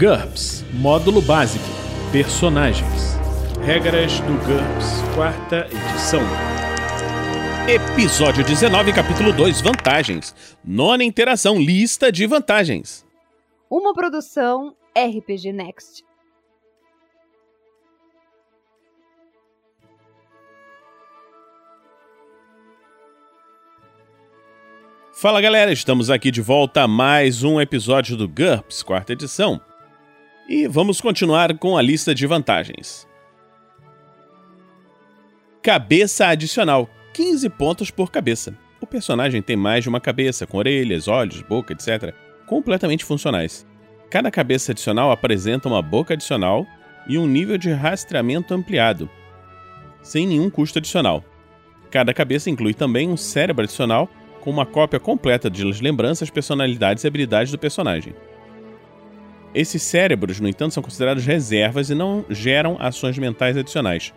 GURPS Módulo Básico Personagens Regras do GURPS, quarta edição. Episódio 19, capítulo 2 Vantagens. Nona interação Lista de vantagens. Uma produção RPG Next. Fala galera, estamos aqui de volta a mais um episódio do GURPS, quarta edição. E vamos continuar com a lista de vantagens. Cabeça adicional, 15 pontos por cabeça. O personagem tem mais de uma cabeça, com orelhas, olhos, boca, etc., completamente funcionais. Cada cabeça adicional apresenta uma boca adicional e um nível de rastreamento ampliado, sem nenhum custo adicional. Cada cabeça inclui também um cérebro adicional com uma cópia completa de lembranças, personalidades e habilidades do personagem. Esses cérebros, no entanto, são considerados reservas e não geram ações mentais adicionais.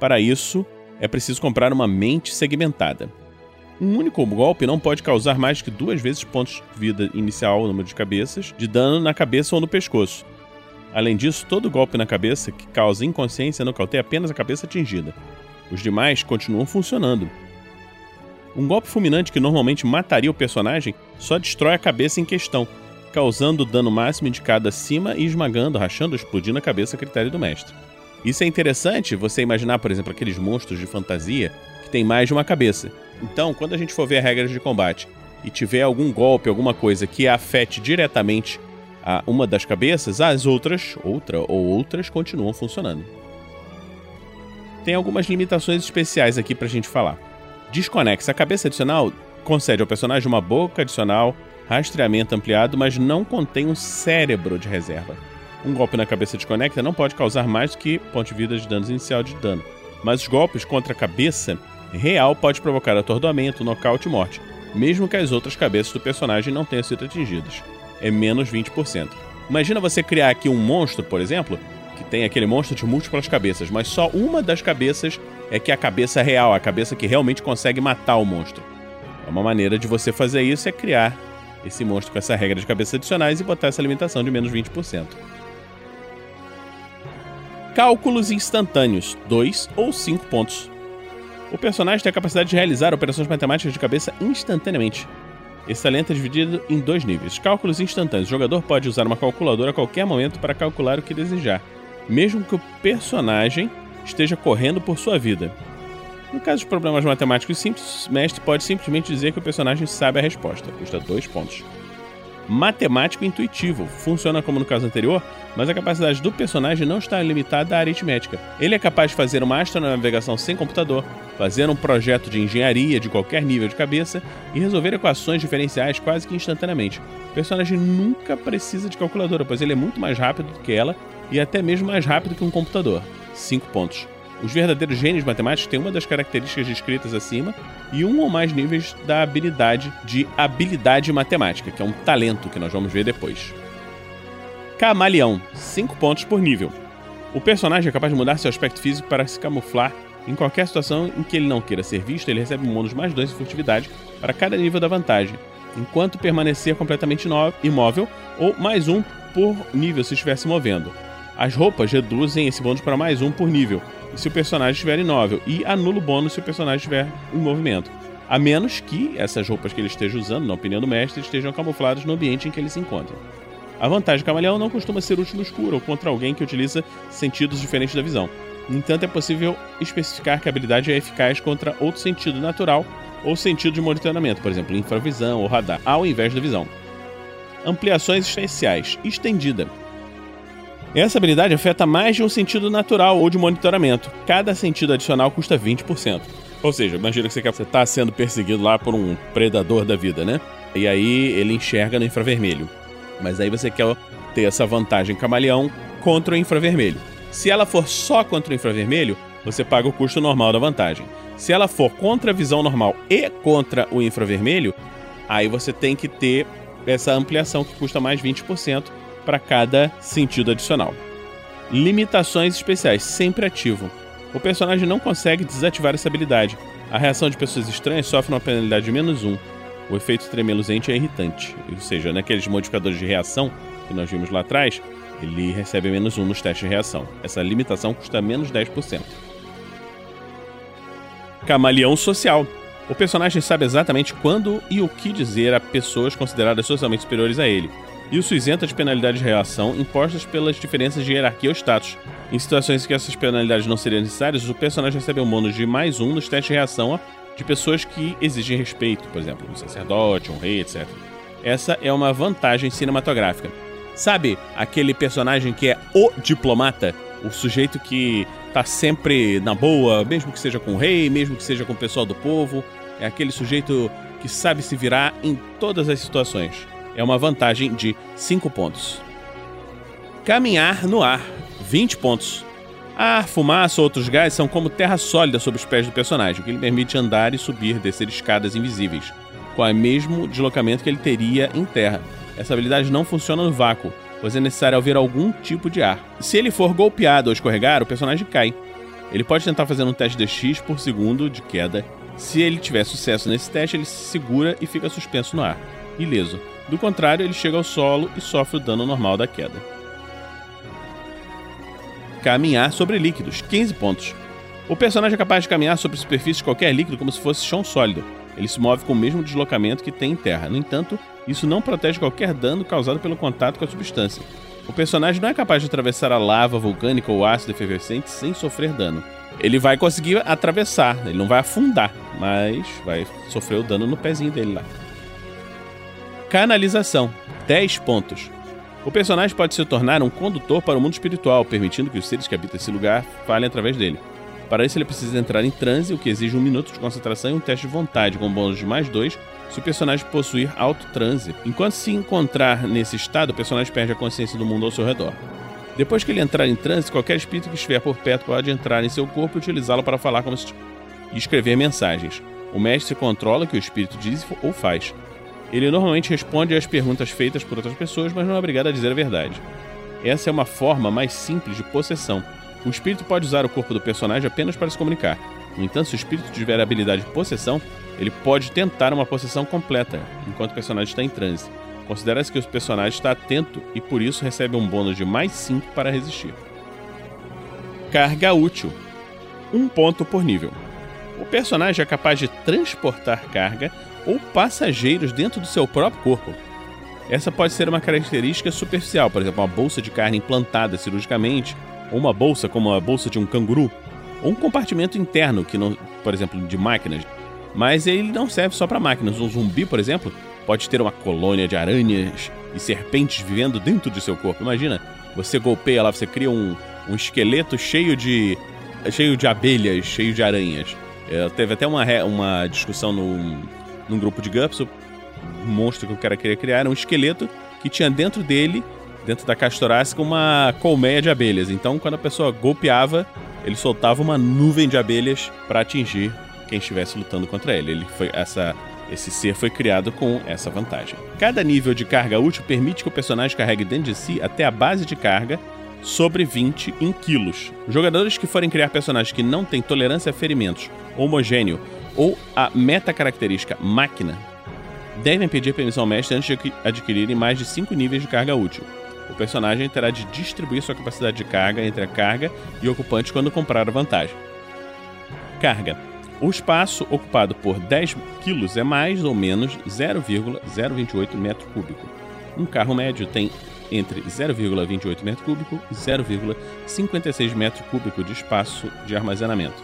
Para isso, é preciso comprar uma mente segmentada. Um único golpe não pode causar mais que duas vezes pontos de vida inicial, número de cabeças, de dano na cabeça ou no pescoço. Além disso, todo golpe na cabeça que causa inconsciência nocauteia apenas a cabeça atingida. Os demais continuam funcionando, um golpe fulminante que normalmente mataria o personagem só destrói a cabeça em questão, causando o dano máximo indicado acima e esmagando, rachando explodindo a cabeça a critério do mestre. Isso é interessante você imaginar, por exemplo, aqueles monstros de fantasia que têm mais de uma cabeça. Então, quando a gente for ver regras de combate e tiver algum golpe, alguma coisa que afete diretamente a uma das cabeças, as outras, outra ou outras, continuam funcionando. Tem algumas limitações especiais aqui pra gente falar. Desconexa. A cabeça adicional concede ao personagem uma boca adicional, rastreamento ampliado, mas não contém um cérebro de reserva. Um golpe na cabeça desconecta não pode causar mais do que ponto de vida de danos inicial de dano. Mas os golpes contra a cabeça real pode provocar atordoamento, nocaute e morte, mesmo que as outras cabeças do personagem não tenham sido atingidas. É menos 20%. Imagina você criar aqui um monstro, por exemplo, que tem aquele monstro de múltiplas cabeças, mas só uma das cabeças é que é a cabeça real, a cabeça que realmente consegue matar o monstro. É uma maneira de você fazer isso é criar esse monstro com essa regra de cabeças adicionais e botar essa limitação de menos 20%. Cálculos instantâneos, 2 ou 5 pontos. O personagem tem a capacidade de realizar operações matemáticas de cabeça instantaneamente. Esse talento é dividido em dois níveis. Cálculos instantâneos. O jogador pode usar uma calculadora a qualquer momento para calcular o que desejar mesmo que o personagem esteja correndo por sua vida. No caso de problemas matemáticos simples, o mestre pode simplesmente dizer que o personagem sabe a resposta, custa dois pontos. Matemático intuitivo funciona como no caso anterior, mas a capacidade do personagem não está limitada à aritmética. Ele é capaz de fazer uma astronavegação sem computador, fazer um projeto de engenharia de qualquer nível de cabeça e resolver equações diferenciais quase que instantaneamente. O personagem nunca precisa de calculadora, pois ele é muito mais rápido do que ela e até mesmo mais rápido que um computador. 5 pontos. Os verdadeiros gênios matemáticos têm uma das características descritas acima e um ou mais níveis da habilidade de habilidade matemática, que é um talento que nós vamos ver depois. Camaleão, 5 pontos por nível. O personagem é capaz de mudar seu aspecto físico para se camuflar em qualquer situação em que ele não queira ser visto, ele recebe um bônus mais 2 de furtividade para cada nível da vantagem, enquanto permanecer completamente imóvel, ou mais um por nível se estiver se movendo. As roupas reduzem esse bônus para mais um por nível, se o personagem estiver imóvel, e anula o bônus se o personagem estiver em movimento. A menos que essas roupas que ele esteja usando, na opinião do mestre, estejam camufladas no ambiente em que ele se encontra. A vantagem do camaleão não costuma ser útil no escuro ou contra alguém que utiliza sentidos diferentes da visão. No entanto, é possível especificar que a habilidade é eficaz contra outro sentido natural ou sentido de monitoramento, por exemplo, infravisão ou radar, ao invés da visão. Ampliações especiais. Estendida. Essa habilidade afeta mais de um sentido natural ou de monitoramento. Cada sentido adicional custa 20%. Ou seja, imagina que você está sendo perseguido lá por um predador da vida, né? E aí ele enxerga no infravermelho. Mas aí você quer ter essa vantagem camaleão contra o infravermelho. Se ela for só contra o infravermelho, você paga o custo normal da vantagem. Se ela for contra a visão normal e contra o infravermelho, aí você tem que ter essa ampliação que custa mais 20% para cada sentido adicional. Limitações especiais, sempre ativo. O personagem não consegue desativar essa habilidade. A reação de pessoas estranhas sofre uma penalidade de menos 1. O efeito tremeluzente é irritante, ou seja, naqueles modificadores de reação que nós vimos lá atrás, Ele recebe menos 1 nos testes de reação. Essa limitação custa menos 10%. Camaleão social. O personagem sabe exatamente quando e o que dizer a pessoas consideradas socialmente superiores a ele. Isso isenta de penalidades de reação impostas pelas diferenças de hierarquia ou status. Em situações em que essas penalidades não seriam necessárias, o personagem recebe um bônus de mais um nos testes de reação de pessoas que exigem respeito, por exemplo, um sacerdote, um rei, etc. Essa é uma vantagem cinematográfica. Sabe aquele personagem que é o diplomata? O sujeito que tá sempre na boa, mesmo que seja com o rei, mesmo que seja com o pessoal do povo. É aquele sujeito que sabe se virar em todas as situações. É uma vantagem de 5 pontos. Caminhar no ar, 20 pontos. Ar, fumaça ou outros gases são como terra sólida sob os pés do personagem, o que lhe permite andar e subir, descer escadas invisíveis, com o mesmo deslocamento que ele teria em terra. Essa habilidade não funciona no vácuo, pois é necessário haver algum tipo de ar. Se ele for golpeado ou escorregar, o personagem cai. Ele pode tentar fazer um teste de X por segundo de queda. Se ele tiver sucesso nesse teste, ele se segura e fica suspenso no ar, ileso. Do contrário, ele chega ao solo e sofre o dano normal da queda. Caminhar sobre líquidos, 15 pontos. O personagem é capaz de caminhar sobre superfície de qualquer líquido como se fosse chão sólido. Ele se move com o mesmo deslocamento que tem em terra. No entanto, isso não protege qualquer dano causado pelo contato com a substância. O personagem não é capaz de atravessar a lava vulcânica ou ácido efervescente sem sofrer dano. Ele vai conseguir atravessar, ele não vai afundar, mas vai sofrer o dano no pezinho dele lá. Canalização 10 pontos. O personagem pode se tornar um condutor para o mundo espiritual, permitindo que os seres que habitam esse lugar falem através dele. Para isso, ele precisa entrar em transe, o que exige um minuto de concentração e um teste de vontade, com bônus de mais dois, se o personagem possuir auto-transe. Enquanto se encontrar nesse estado, o personagem perde a consciência do mundo ao seu redor. Depois que ele entrar em transe, qualquer espírito que estiver por perto pode entrar em seu corpo e utilizá-lo para falar como se... e escrever mensagens. O mestre controla o que o espírito diz ou faz. Ele normalmente responde às perguntas feitas por outras pessoas, mas não é obrigado a dizer a verdade. Essa é uma forma mais simples de possessão o espírito pode usar o corpo do personagem apenas para se comunicar. No entanto, se o espírito tiver a habilidade de possessão, ele pode tentar uma possessão completa, enquanto o personagem está em transe. Considera-se que o personagem está atento e por isso recebe um bônus de mais 5 para resistir. Carga útil: 1 um ponto por nível. O personagem é capaz de transportar carga ou passageiros dentro do seu próprio corpo. Essa pode ser uma característica superficial, por exemplo, uma bolsa de carne implantada cirurgicamente ou uma bolsa como a bolsa de um canguru, ou um compartimento interno que não, por exemplo, de máquinas. Mas ele não serve só para máquinas. Um zumbi, por exemplo, pode ter uma colônia de aranhas e serpentes vivendo dentro de seu corpo. Imagina, você golpeia lá, você cria um, um esqueleto cheio de cheio de abelhas, cheio de aranhas. É, teve até uma, uma discussão num, num grupo de GUPS, o monstro que o cara queria criar era um esqueleto que tinha dentro dele dentro da caixa torácica uma colmeia de abelhas. Então, quando a pessoa golpeava, ele soltava uma nuvem de abelhas para atingir quem estivesse lutando contra ele. Ele foi essa esse ser foi criado com essa vantagem. Cada nível de carga útil permite que o personagem carregue dentro de si até a base de carga sobre 20 em quilos. Jogadores que forem criar personagens que não têm tolerância a ferimentos, homogêneo ou a meta característica máquina devem pedir permissão ao mestre antes de adquirirem mais de 5 níveis de carga útil. O personagem terá de distribuir sua capacidade de carga entre a carga e ocupante quando comprar a vantagem. Carga. O espaço ocupado por 10 kg é mais ou menos 0,028 metro cúbico. Um carro médio tem entre 0,28 metro cúbico e 0,56 metro cúbico de espaço de armazenamento.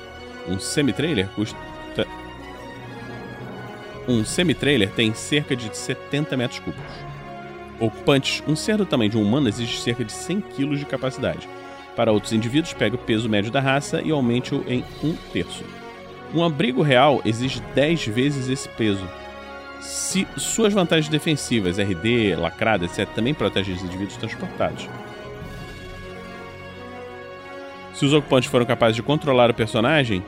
Um semi-trailer custa um semi-trailer tem cerca de 70 metros cúbicos ocupantes, um ser do tamanho de um humano exige cerca de 100 kg de capacidade. Para outros indivíduos, pegue o peso médio da raça e aumente-o em um terço. Um abrigo real exige 10 vezes esse peso. Se suas vantagens defensivas, RD, lacrada, etc., também protegem os indivíduos transportados. Se os ocupantes foram capazes de controlar o personagem,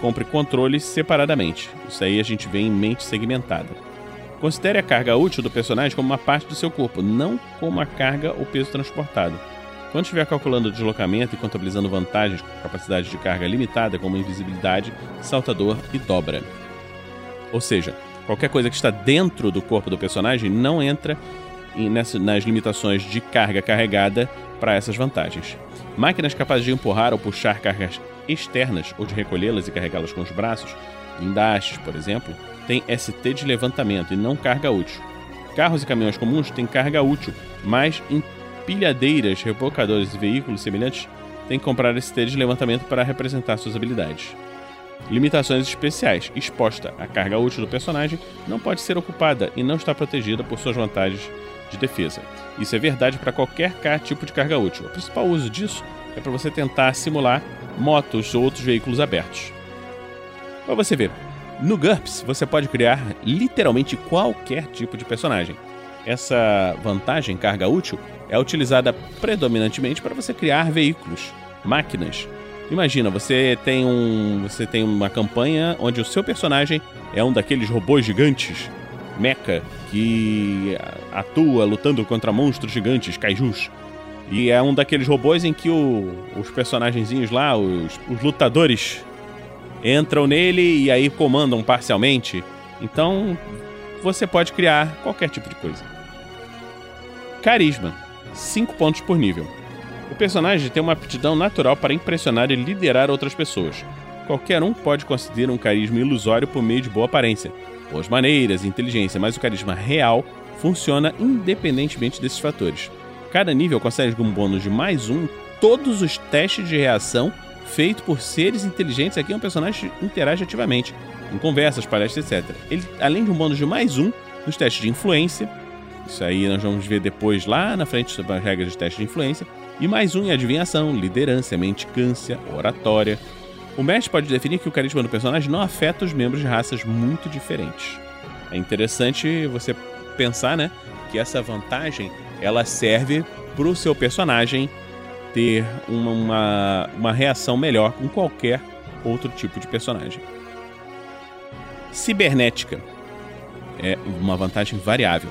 compre controles separadamente. Isso aí a gente vê em mente segmentada. Considere a carga útil do personagem como uma parte do seu corpo, não como a carga ou peso transportado. Quando estiver calculando o deslocamento e contabilizando vantagens com capacidade de carga limitada, como invisibilidade, saltador e dobra. Ou seja, qualquer coisa que está dentro do corpo do personagem não entra nessa, nas limitações de carga carregada para essas vantagens. Máquinas capazes de empurrar ou puxar cargas externas ou de recolhê-las e carregá-las com os braços, guindastes, por exemplo, têm ST de levantamento e não carga útil. Carros e caminhões comuns têm carga útil, mas empilhadeiras, rebocadores e veículos semelhantes têm que comprar ST de levantamento para representar suas habilidades. Limitações especiais. Exposta a carga útil do personagem não pode ser ocupada e não está protegida por suas vantagens de defesa. Isso é verdade para qualquer tipo de carga útil. O principal uso disso é para você tentar simular motos ou outros veículos abertos. Para você ver, no GURPS você pode criar literalmente qualquer tipo de personagem. Essa vantagem, carga útil, é utilizada predominantemente para você criar veículos, máquinas. Imagina, você tem um, você tem uma campanha onde o seu personagem é um daqueles robôs gigantes, mecha, que atua lutando contra monstros gigantes, kaijus. E é um daqueles robôs em que o, os personagenzinhos lá, os, os lutadores, entram nele e aí comandam parcialmente. Então, você pode criar qualquer tipo de coisa. Carisma. 5 pontos por nível. O personagem tem uma aptidão natural para impressionar e liderar outras pessoas. Qualquer um pode conseguir um carisma ilusório por meio de boa aparência, boas maneiras inteligência, mas o carisma real funciona independentemente desses fatores. Cada nível consegue um bônus de mais um todos os testes de reação feito por seres inteligentes. Aqui um personagem interage ativamente, em conversas, palestras, etc. Ele, além de um bônus de mais um nos testes de influência, isso aí nós vamos ver depois lá na frente sobre as regras de teste de influência, e mais um em adivinhação, liderança, menticância, oratória. O mestre pode definir que o carisma do personagem não afeta os membros de raças muito diferentes. É interessante você pensar, né, que essa vantagem ela serve para o seu personagem ter uma, uma, uma reação melhor com qualquer outro tipo de personagem. Cibernética é uma vantagem variável.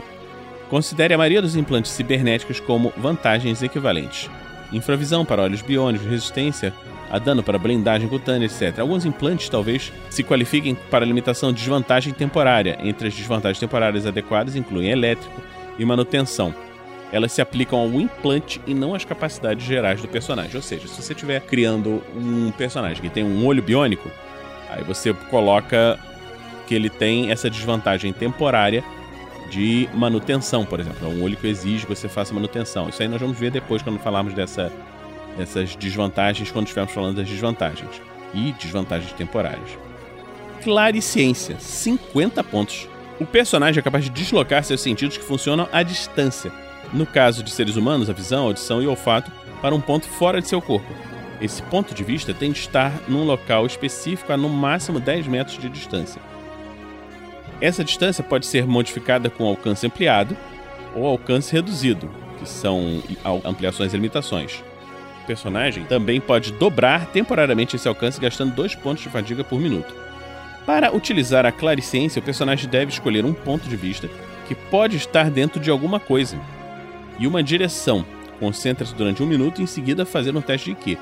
Considere a maioria dos implantes cibernéticos como vantagens equivalentes. Infravisão para olhos biônicos, resistência a dano para blindagem cutânea, etc. Alguns implantes talvez se qualifiquem para limitação de desvantagem temporária. Entre as desvantagens temporárias adequadas incluem elétrico e manutenção elas se aplicam ao implante e não às capacidades gerais do personagem. Ou seja, se você estiver criando um personagem que tem um olho biônico, aí você coloca que ele tem essa desvantagem temporária de manutenção, por exemplo. É um olho que exige que você faça manutenção. Isso aí nós vamos ver depois quando falarmos dessa, dessas desvantagens, quando estivermos falando das desvantagens e desvantagens temporárias. Clariciência, 50 pontos. O personagem é capaz de deslocar seus sentidos que funcionam à distância no caso de seres humanos, a visão, a audição e o olfato para um ponto fora de seu corpo. Esse ponto de vista tem de estar num local específico a no máximo 10 metros de distância. Essa distância pode ser modificada com alcance ampliado ou alcance reduzido, que são ampliações e limitações. O personagem também pode dobrar temporariamente esse alcance gastando 2 pontos de fadiga por minuto. Para utilizar a clariciência, o personagem deve escolher um ponto de vista que pode estar dentro de alguma coisa, e uma direção. Concentre-se durante um minuto e em seguida fazer um teste de Q.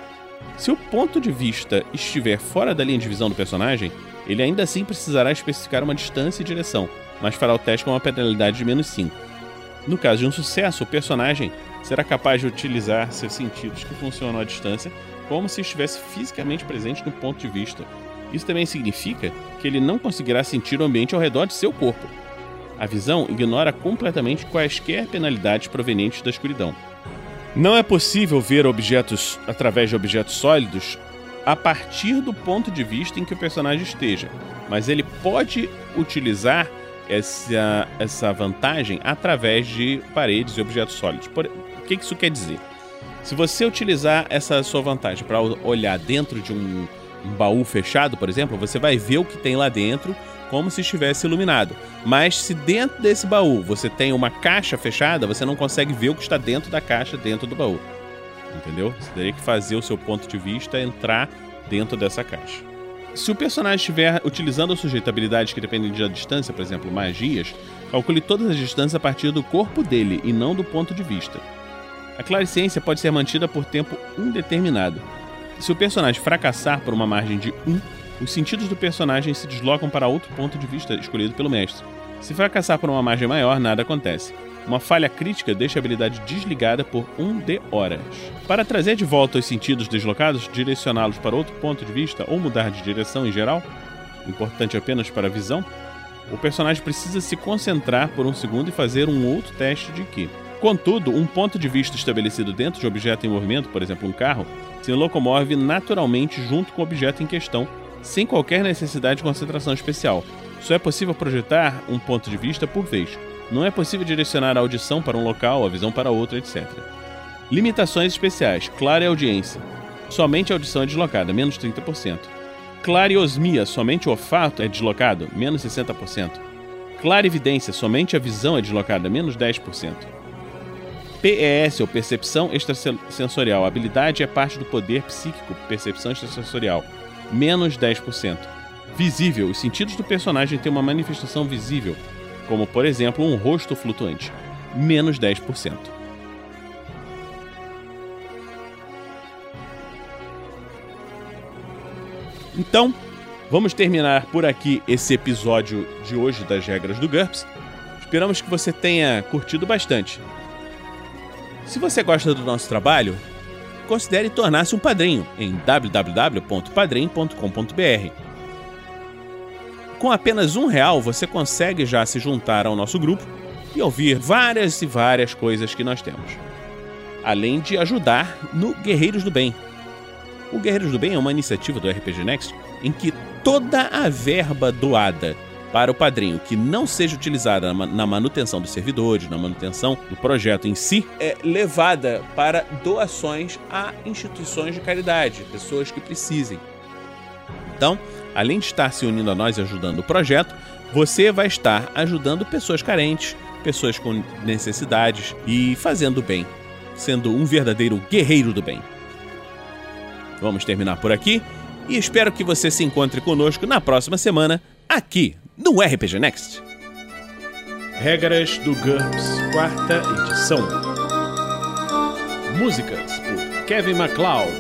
Se o ponto de vista estiver fora da linha de visão do personagem, ele ainda assim precisará especificar uma distância e direção, mas fará o teste com uma penalidade de menos 5. No caso de um sucesso, o personagem será capaz de utilizar seus sentidos que funcionam à distância como se estivesse fisicamente presente no ponto de vista. Isso também significa que ele não conseguirá sentir o ambiente ao redor de seu corpo, a visão ignora completamente quaisquer penalidades provenientes da escuridão. Não é possível ver objetos através de objetos sólidos a partir do ponto de vista em que o personagem esteja, mas ele pode utilizar essa, essa vantagem através de paredes e objetos sólidos. Por, o que isso quer dizer? Se você utilizar essa sua vantagem para olhar dentro de um, um baú fechado, por exemplo, você vai ver o que tem lá dentro como se estivesse iluminado. Mas se dentro desse baú você tem uma caixa fechada, você não consegue ver o que está dentro da caixa dentro do baú. Entendeu? Você teria que fazer o seu ponto de vista entrar dentro dessa caixa. Se o personagem estiver utilizando habilidades que dependem da distância, por exemplo, magias, calcule todas as distâncias a partir do corpo dele e não do ponto de vista. A clariciência pode ser mantida por tempo indeterminado. Se o personagem fracassar por uma margem de 1, os sentidos do personagem se deslocam para outro ponto de vista escolhido pelo mestre. Se fracassar por uma margem maior, nada acontece. Uma falha crítica deixa a habilidade desligada por 1 de horas. Para trazer de volta os sentidos deslocados, direcioná-los para outro ponto de vista ou mudar de direção em geral, importante apenas para a visão, o personagem precisa se concentrar por um segundo e fazer um outro teste de Ki. Contudo, um ponto de vista estabelecido dentro de objeto em movimento, por exemplo um carro, se locomove naturalmente junto com o objeto em questão, sem qualquer necessidade de concentração especial. Só é possível projetar um ponto de vista por vez. Não é possível direcionar a audição para um local, a visão para outro, etc. Limitações especiais. Clara audiência. Somente a audição é deslocada, menos 30%. Clareosmia, somente o olfato é deslocado, menos 60%. Clarividência, somente a visão é deslocada, menos 10%. PES, ou percepção extrasensorial, habilidade é parte do poder psíquico, percepção extrasensorial, menos 10%. Visível, os sentidos do personagem têm uma manifestação visível, como por exemplo um rosto flutuante, menos 10%. Então, vamos terminar por aqui esse episódio de hoje das regras do GURPS. Esperamos que você tenha curtido bastante. Se você gosta do nosso trabalho, considere tornar-se um padrinho em www.padrim.com.br. Com apenas um real, você consegue já se juntar ao nosso grupo e ouvir várias e várias coisas que nós temos. Além de ajudar no Guerreiros do Bem, o Guerreiros do Bem é uma iniciativa do RPG Next em que toda a verba doada para o padrinho que não seja utilizada na manutenção dos servidores, na manutenção do projeto em si, é levada para doações a instituições de caridade, pessoas que precisem. Então, além de estar se unindo a nós e ajudando o projeto, você vai estar ajudando pessoas carentes, pessoas com necessidades e fazendo bem, sendo um verdadeiro guerreiro do bem. Vamos terminar por aqui e espero que você se encontre conosco na próxima semana aqui no RPG Next. Regras do GURPS, quarta edição. Músicas por Kevin MacLeod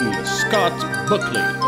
e Scott Buckley.